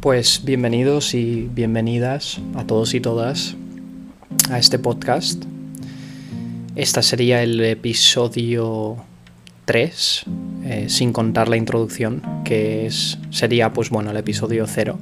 Pues bienvenidos y bienvenidas a todos y todas a este podcast. Este sería el episodio 3, eh, sin contar la introducción, que es, sería pues bueno el episodio 0.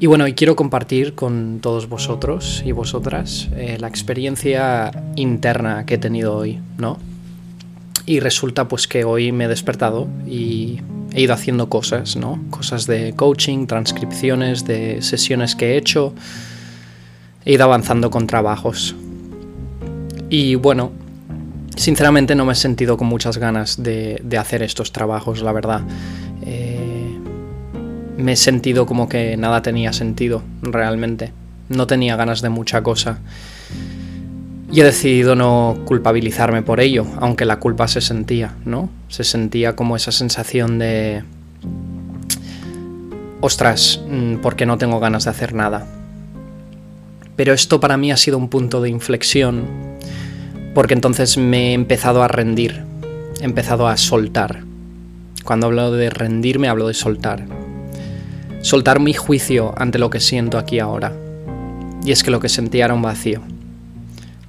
Y bueno, y quiero compartir con todos vosotros y vosotras eh, la experiencia interna que he tenido hoy, ¿no? Y resulta pues que hoy me he despertado y he ido haciendo cosas, ¿no? Cosas de coaching, transcripciones de sesiones que he hecho. He ido avanzando con trabajos. Y bueno, sinceramente no me he sentido con muchas ganas de, hacer estos trabajos, la verdad. Eh, me he sentido como que nada tenía sentido, realmente. No tenía ganas de mucha cosa. Y he decidido no culpabilizarme por ello, aunque la culpa se sentía, ¿no? Se sentía como esa sensación de... Ostras, mm, porque no tengo ganas de hacer nada. Pero esto para mí ha sido un punto de inflexión, porque entonces me he empezado a rendir, he empezado a soltar. Cuando hablo de rendirme hablo de soltar. Soltar mi juicio ante lo que siento aquí ahora. Y es que lo que sentía era un vacío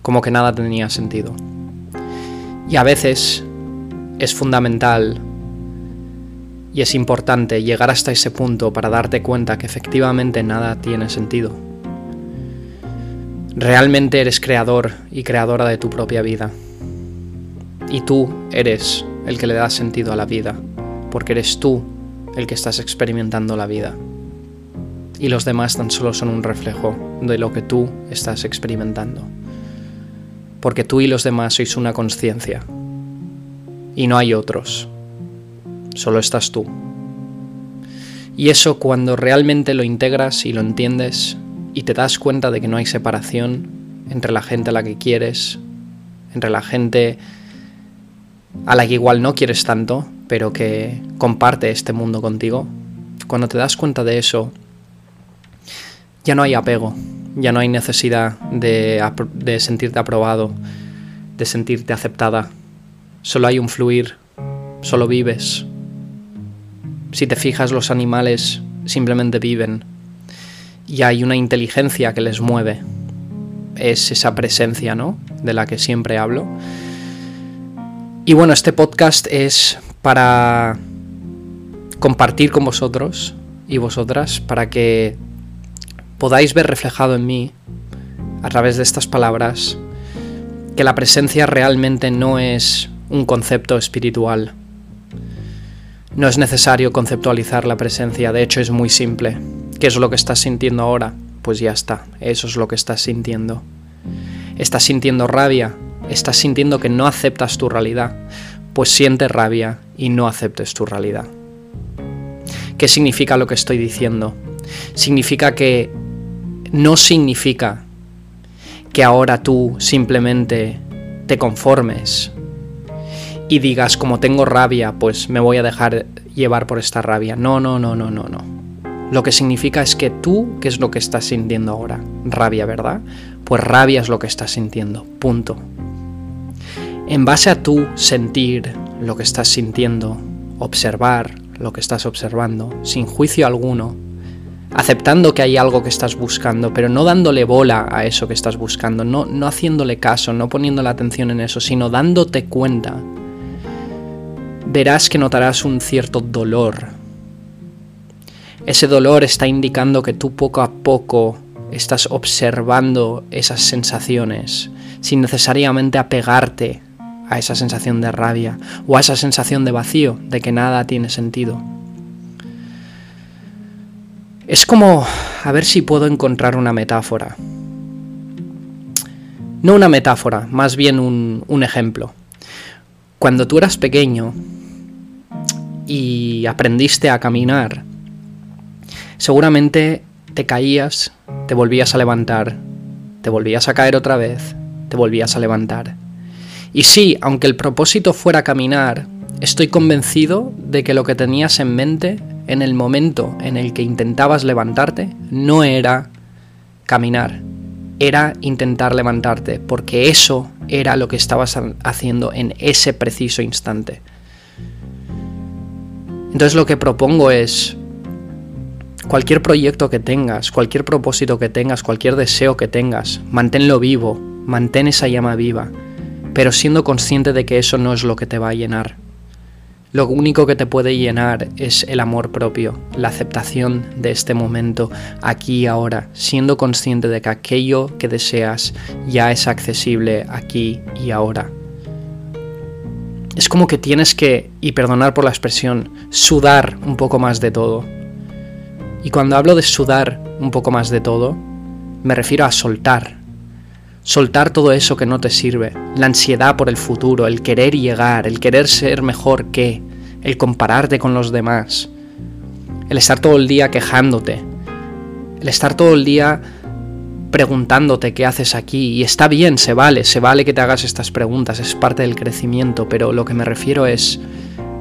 como que nada tenía sentido. Y a veces es fundamental y es importante llegar hasta ese punto para darte cuenta que efectivamente nada tiene sentido. Realmente eres creador y creadora de tu propia vida. Y tú eres el que le da sentido a la vida, porque eres tú el que estás experimentando la vida. Y los demás tan solo son un reflejo de lo que tú estás experimentando porque tú y los demás sois una conciencia. Y no hay otros. Solo estás tú. Y eso cuando realmente lo integras y lo entiendes y te das cuenta de que no hay separación entre la gente a la que quieres, entre la gente a la que igual no quieres tanto, pero que comparte este mundo contigo, cuando te das cuenta de eso, ya no hay apego, ya no hay necesidad de, sentirte aprobado, de sentirte aceptada. Solo hay un fluir, solo vives. Si te fijas, los animales simplemente viven y hay una inteligencia que les mueve. Es esa presencia, ¿no? De la que siempre hablo. Y bueno, este podcast es para compartir con vosotros y vosotras para que podáis ver reflejado en mí, a través de estas palabras, que la presencia realmente no es un concepto espiritual. No es necesario conceptualizar la presencia, de hecho es muy simple. ¿Qué es lo que estás sintiendo ahora? Pues ya está, eso es lo que estás sintiendo. ¿Estás sintiendo rabia? ¿Estás sintiendo que no aceptas tu realidad? Pues siente rabia y no aceptes tu realidad. ¿Qué significa lo que estoy diciendo? Significa que no significa que ahora tú simplemente te conformes y digas como tengo rabia, pues me voy a dejar llevar por esta rabia. No, no, no, no, no, no. Lo que significa es que tú, ¿qué es lo que estás sintiendo ahora? Rabia, ¿verdad? Pues rabia es lo que estás sintiendo. Punto. En base a tú sentir lo que estás sintiendo, observar lo que estás observando, sin juicio alguno, aceptando que hay algo que estás buscando, pero no dándole bola a eso que estás buscando, no, no haciéndole caso, no poniendo la atención en eso, sino dándote cuenta, verás que notarás un cierto dolor. Ese dolor está indicando que tú poco a poco estás observando esas sensaciones, sin necesariamente apegarte a esa sensación de rabia o a esa sensación de vacío, de que nada tiene sentido. Es como a ver si puedo encontrar una metáfora. No una metáfora, más bien un, ejemplo. Cuando tú eras pequeño y aprendiste a caminar, seguramente te caías, te volvías a levantar, te volvías a caer otra vez, te volvías a levantar. Y sí, aunque el propósito fuera caminar, estoy convencido de que lo que tenías en mente en el momento en el que intentabas levantarte no era caminar, era intentar levantarte, porque eso era lo que estabas haciendo en ese preciso instante. Entonces lo que propongo es, Cualquier proyecto que tengas, cualquier propósito que tengas, cualquier deseo que tengas, manténlo vivo, mantén esa llama viva, pero siendo consciente de que eso no es lo que te va a llenar. Lo único que te puede llenar es el amor propio, la aceptación de este momento, aquí y ahora, siendo consciente de que aquello que deseas ya es accesible aquí y ahora. Es como que tienes que, y perdonar por la expresión, sudar un poco más de todo. Y cuando hablo de sudar un poco más de todo, me refiero a soltar, Soltar todo eso que no te sirve, la ansiedad por el futuro, el querer llegar, el querer ser mejor que, el compararte con los demás, el estar todo el día quejándote, el estar todo el día preguntándote qué haces aquí. Y está bien, se vale, se vale que te hagas estas preguntas, es parte del crecimiento, pero lo que me refiero es,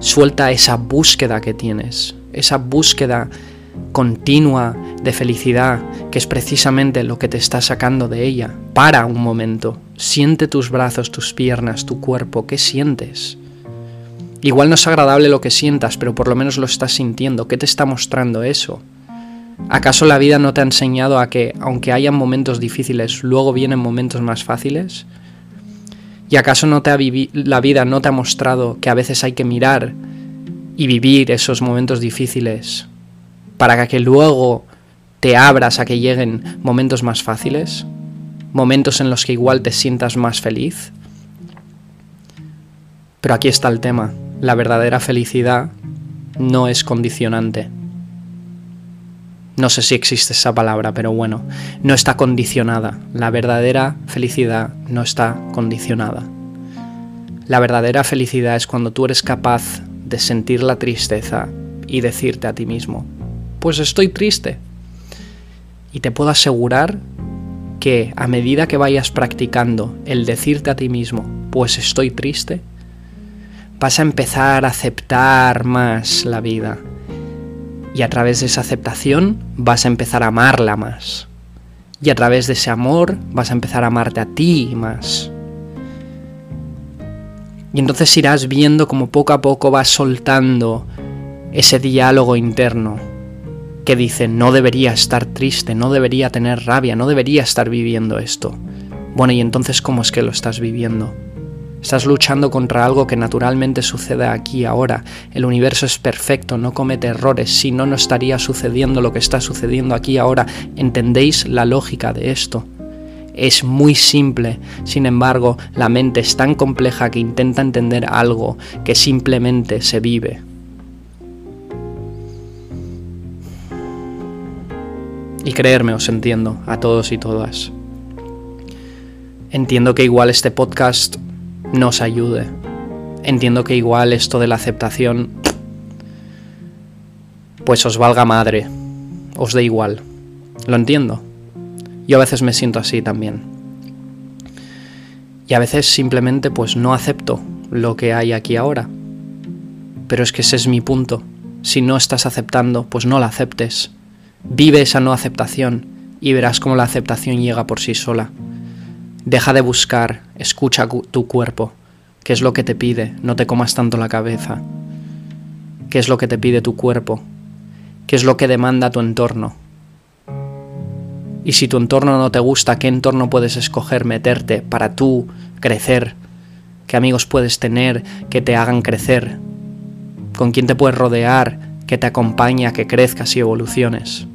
suelta esa búsqueda que tienes, esa búsqueda continua de felicidad, que es precisamente lo que te está sacando de ella. Para un momento, siente tus brazos, tus piernas, tu cuerpo, ¿qué sientes? Igual no es agradable lo que sientas, pero por lo menos lo estás sintiendo. ¿Qué te está mostrando eso? ¿Acaso la vida no te ha enseñado a que, aunque hayan momentos difíciles, luego vienen momentos más fáciles? ¿Y acaso no te ha la vida no te ha mostrado que a veces hay que mirar y vivir esos momentos difíciles para que luego te abras a que lleguen momentos más fáciles, momentos en los que igual te sientas más feliz. Pero aquí está el tema, la verdadera felicidad no es condicionante. No sé si existe esa palabra, pero bueno, no está condicionada. La verdadera felicidad no está condicionada. La verdadera felicidad es cuando tú eres capaz de sentir la tristeza y decirte a ti mismo, pues estoy triste. Y te puedo asegurar que a medida que vayas practicando el decirte a ti mismo, pues estoy triste, vas a empezar a aceptar más la vida. Y a través de esa aceptación vas a empezar a amarla más. Y a través de ese amor vas a empezar a amarte a ti más. Y entonces irás viendo como poco a poco vas soltando ese diálogo interno que dice, no debería estar triste, no debería tener rabia, no debería estar viviendo esto. Bueno, y entonces, ¿cómo es que lo estás viviendo? Estás luchando contra algo que naturalmente sucede aquí ahora. El universo es perfecto, no comete errores, si no, no estaría sucediendo lo que está sucediendo aquí ahora. ¿Entendéis la lógica de esto? Es muy simple, sin embargo, la mente es tan compleja que intenta entender algo que simplemente se vive. Y creerme, os entiendo, a todos y todas. Entiendo que igual este podcast nos ayude. Entiendo que igual esto de la aceptación, pues os valga madre, os dé igual. Lo entiendo. Yo a veces me siento así también. Y a veces simplemente pues no acepto lo que hay aquí ahora. Pero es que ese es mi punto. Si no estás aceptando, pues no la aceptes. Vive esa no aceptación y verás cómo la aceptación llega por sí sola. Deja de buscar, escucha tu cuerpo, qué es lo que te pide, no te comas tanto la cabeza. ¿Qué es lo que te pide tu cuerpo? ¿Qué es lo que demanda tu entorno? Y si tu entorno no te gusta, ¿qué entorno puedes escoger meterte para tú crecer? ¿Qué amigos puedes tener que te hagan crecer? ¿Con quién te puedes rodear que te acompañe que crezcas y evoluciones?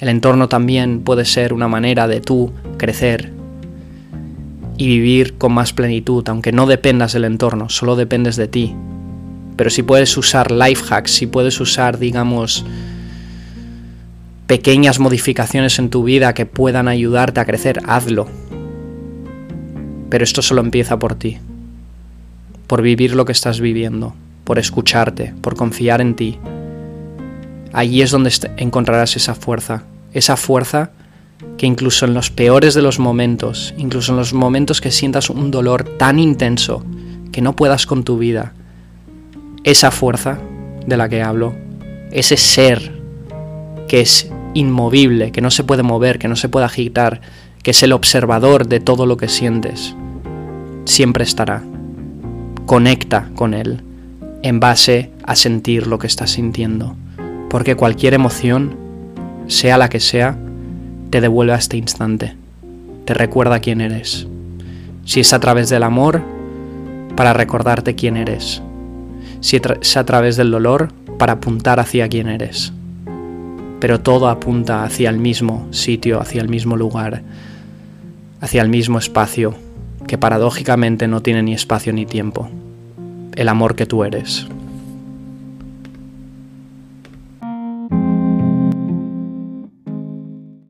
El entorno también puede ser una manera de tú crecer y vivir con más plenitud, aunque no dependas del entorno, solo dependes de ti. Pero si puedes usar life hacks, si puedes usar, digamos, pequeñas modificaciones en tu vida que puedan ayudarte a crecer, hazlo. Pero esto solo empieza por ti, por vivir lo que estás viviendo, por escucharte, por confiar en ti, allí es donde encontrarás esa fuerza, esa fuerza que incluso en los peores de los momentos, incluso en los momentos que sientas un dolor tan intenso que no puedas con tu vida, esa fuerza de la que hablo, ese ser que es inmovible, que no se puede mover, que no se puede agitar, que es el observador de todo lo que sientes, siempre estará. Conecta con él en base a sentir lo que estás sintiendo Porque cualquier emoción, sea la que sea, te devuelve a este instante, te recuerda quién eres. Si es a través del amor, para recordarte quién eres. Si es a través del dolor, para apuntar hacia quién eres. Pero todo apunta hacia el mismo sitio, hacia el mismo lugar, hacia el mismo espacio, que paradójicamente no tiene ni espacio ni tiempo. El amor que tú eres.